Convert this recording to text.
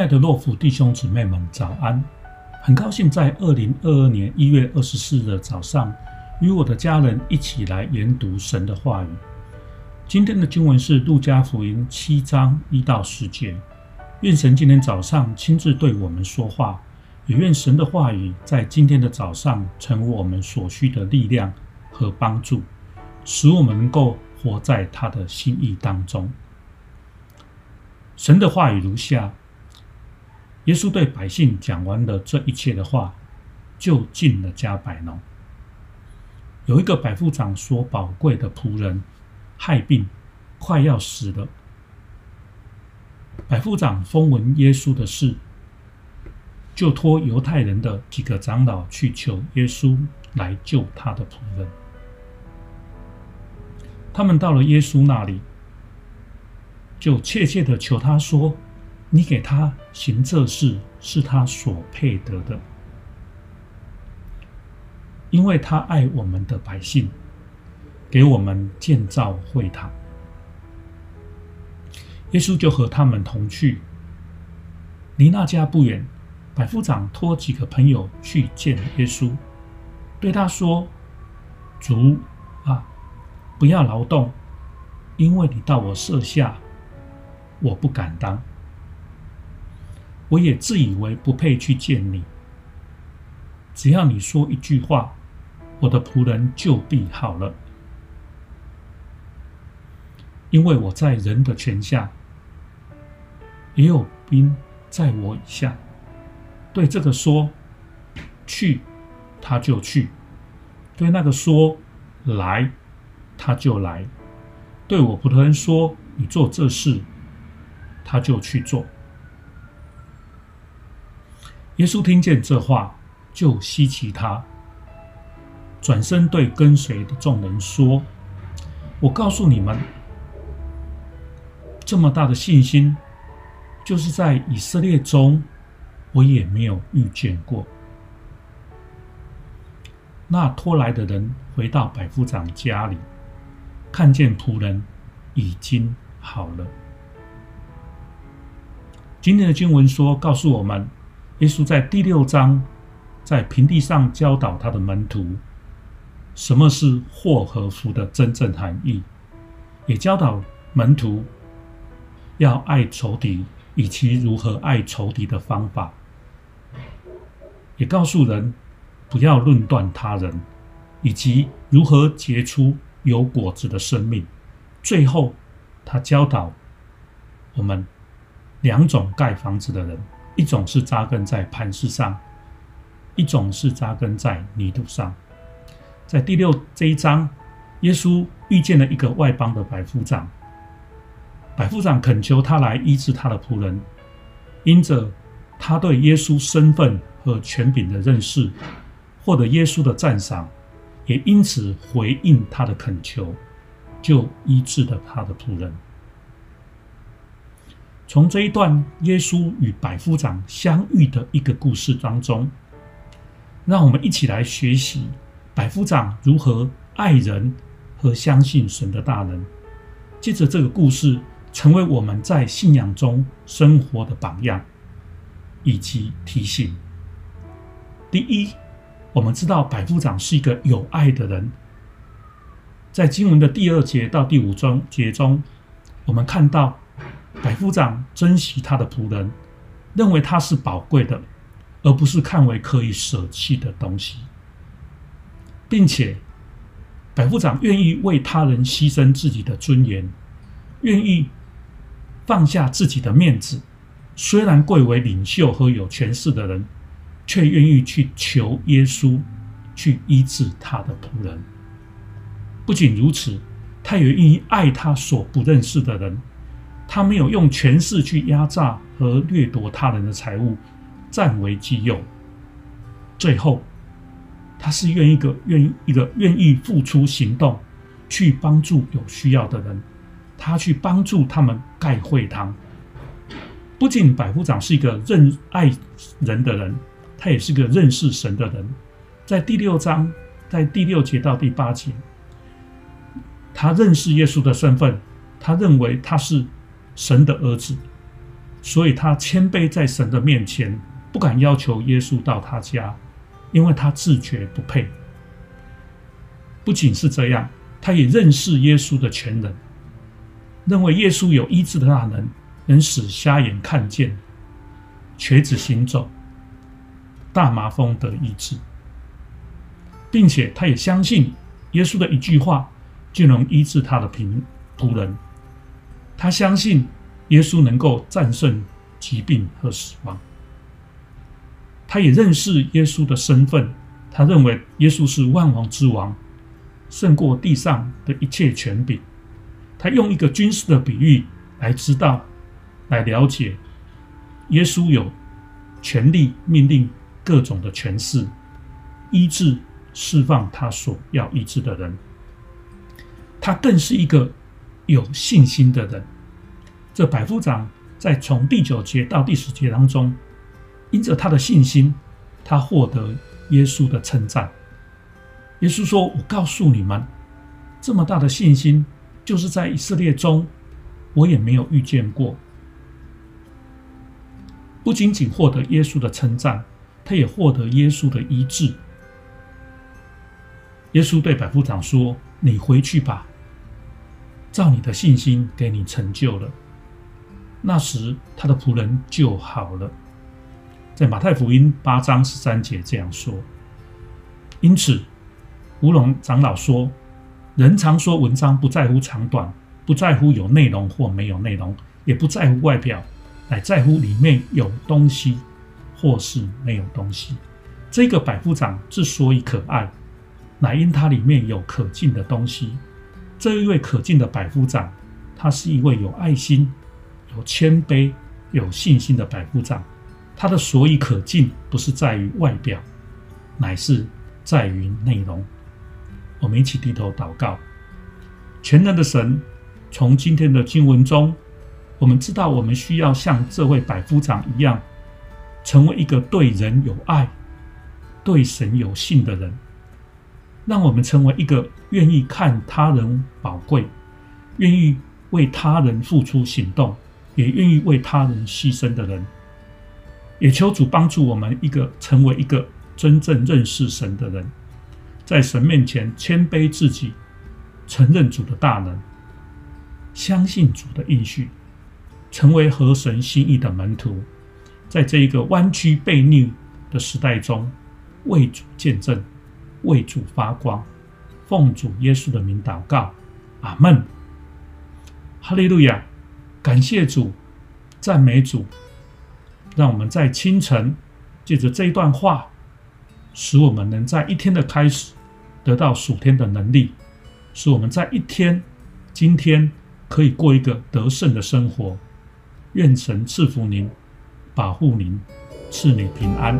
亲爱的洛福弟兄姊妹们，早安！很高兴在二零二二年一月二十四日早上，与我的家人一起来研读神的话语。今天的经文是路加福音七章一到十节。愿神今天早上亲自对我们说话，也愿神的话语在今天的早上成为我们所需的力量和帮助，使我们能够活在他的心意当中。神的话语如下。耶稣对百姓讲完了这一切的话，就进了迦百农。有一个百夫长所宝贵的仆人害病，快要死了。百夫长风闻耶稣的事，就托犹太人的几个长老去求耶稣来救他的仆人。他们到了耶稣那里，就切切地求他说。你给他行这事，是他所配得的，因为他爱我们的百姓，给我们建造会堂。耶稣就和他们同去，离那家不远。百夫长托几个朋友去见耶稣，对他说：“主啊，不要劳动，因为你到我舍下，我不敢当。”我也自以为不配去见你。只要你说一句话，我的仆人就必好了。因为我在人的权下，也有兵在我以下。对这个说去，他就去；对那个说来，他就来；对我仆人说你做这事，他就去做。耶稣听见这话，就希奇他，转身对跟随的众人说：“我告诉你们，这么大的信心，就是在以色列中，我也没有遇见过。”那拖来的人回到百夫长家里，看见仆人已经好了。今天的经文说，告诉我们。耶稣在第六章，在平地上教导他的门徒，什么是祸和福的真正含义，也教导门徒要爱仇敌，以及如何爱仇敌的方法，也告诉人不要论断他人，以及如何结出有果子的生命。最后，他教导我们两种盖房子的人。一种是扎根在磐石上，一种是扎根在泥土上。在第六这一章，耶稣遇见了一个外邦的百夫长，百夫长恳求他来医治他的仆人，因着他对耶稣身份和权柄的认识，获得耶稣的赞赏，也因此回应他的恳求，就医治了他的仆人。从这一段耶稣与百夫长相遇的一个故事当中，让我们一起来学习百夫长如何爱人和相信神的大能。借着这个故事，成为我们在信仰中生活的榜样以及提醒。第一，我们知道百夫长是一个有爱的人。在经文的第二节到第五章节中，我们看到。百夫长珍惜他的仆人，认为他是宝贵的，而不是看为可以舍弃的东西，并且百夫长愿意为他人牺牲自己的尊严，愿意放下自己的面子。虽然贵为领袖和有权势的人，却愿意去求耶稣去医治他的仆人。不仅如此，他也愿意爱他所不认识的人。他没有用权势去压榨和掠夺他人的财物，占为己有。最后，他是愿一个愿意一个愿意付出行动，去帮助有需要的人。他去帮助他们盖会堂。不仅百夫长是一个认爱人的人，他也是个认识神的人。在第六章，在第六节到第八节，他认识耶稣的身份，他认为他是。神的儿子，所以他谦卑在神的面前，不敢要求耶稣到他家，因为他自觉不配。不仅是这样，他也认识耶稣的全能，认为耶稣有医治的大能，能使瞎眼看见、瘸子行走、大麻风得医治，并且他也相信耶稣的一句话就能医治他的贫仆人。他相信耶稣能够战胜疾病和死亡。他也认识耶稣的身份，他认为耶稣是万王之王。胜过地上的一切权柄。他用一个军事的比喻来知道、来了解，耶稣有权力命令各种的权势，医治、释放他所要医治的人。他更是一个有信心的人。这百夫长在从第九节到第十节当中，因着他的信心，他获得耶稣的称赞。耶稣说：“我告诉你们，这么大的信心，就是在以色列中，我也没有遇见过。不仅仅获得耶稣的称赞，他也获得耶稣的医治。耶稣对百夫长说：‘你回去吧，照你的信心给你成就了。’那时，他的仆人就好了。在马太福音八章十三节这样说。因此。”吴龙长老说：“人常说文章不在乎长短，不在乎有内容或没有内容，也不在乎外表，乃在乎里面有东西或是没有东西。这个百夫长之所以可爱，乃因他里面有可敬的东西。这一位可敬的百夫长，他是一位有爱心、有谦卑、有信心的百夫长。他的所以可敬，不是在于外表，乃是在于内容。”我们一起低头祷告，全能的神，从今天的经文中，我们知道我们需要像这位百夫长一样，成为一个对人有爱、对神有信的人。让我们成为一个愿意看他人宝贵、愿意为他人付出行动、也愿意为他人牺牲的人。也求主帮助我们一个成为一个真正认识神的人。在神面前谦卑自己，承认主的大能，相信主的应许，成为合神心意的门徒，在这一个弯曲悖逆的时代中，为主见证，为主发光，奉主耶稣的名祷告，阿门。哈利路亚，感谢主，赞美主，让我们在清晨借着这一段话，使我们能在一天的开始。得到属天的能力，使我们在一天、今天可以过一个得胜的生活。愿神赐福您，保护您，赐你平安。